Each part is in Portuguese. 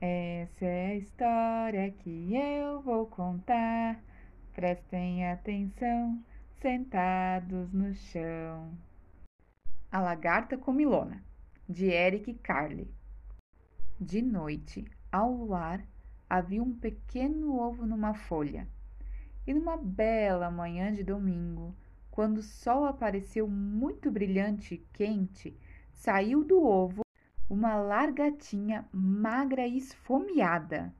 Essa é a história que eu vou contar. Prestem atenção, sentados no chão. A Lagarta Comilona, de Eric Carle. De noite, ao luar, havia um pequeno ovo numa folha. E numa bela manhã de domingo, quando o sol apareceu muito brilhante e quente, saiu do ovo uma largatinha magra e esfomeada.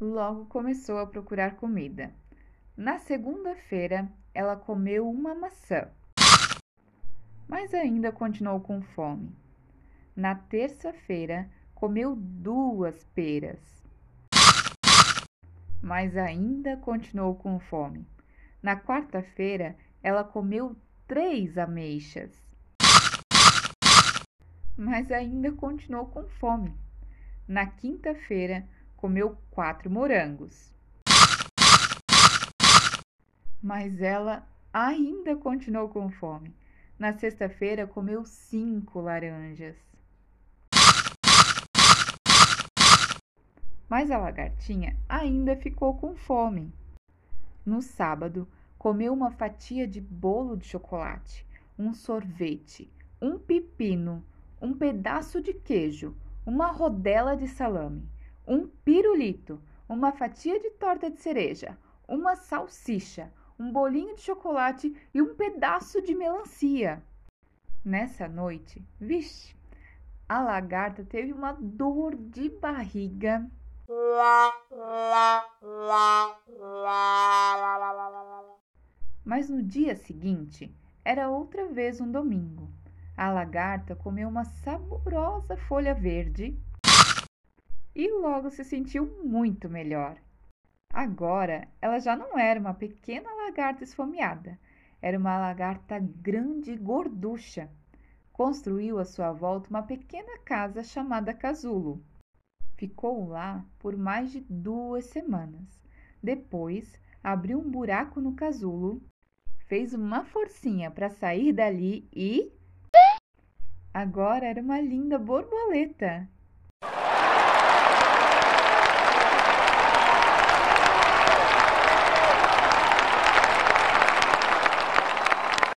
Logo começou a procurar comida. Na segunda-feira, ela comeu uma maçã, mas ainda continuou com fome. Na terça-feira, comeu duas peras, mas ainda continuou com fome. Na quarta-feira, ela comeu três ameixas mas ainda continuou com fome. Na quinta-feira, comeu quatro morangos. Mas ela ainda continuou com fome. Na sexta-feira, comeu cinco laranjas. Mas a lagartinha ainda ficou com fome. No sábado, comeu uma fatia de bolo de chocolate, um sorvete, um pepino, um pedaço de queijo, uma rodela de salame, um pirulito, uma fatia de torta de cereja, uma salsicha, um bolinho de chocolate e um pedaço de melancia. Nessa noite, vixe, a lagarta teve uma dor de barriga. Mas no dia seguinte, era outra vez um domingo. A lagarta comeu uma saborosa folha verde e logo se sentiu muito melhor. Agora ela já não era uma pequena lagarta esfomeada, era uma lagarta grande e gorducha. Construiu à sua volta uma pequena casa chamada casulo. Ficou lá por mais de duas semanas. Depois, abriu um buraco no casulo, fez uma forcinha para sair dali e Agora era uma linda borboleta.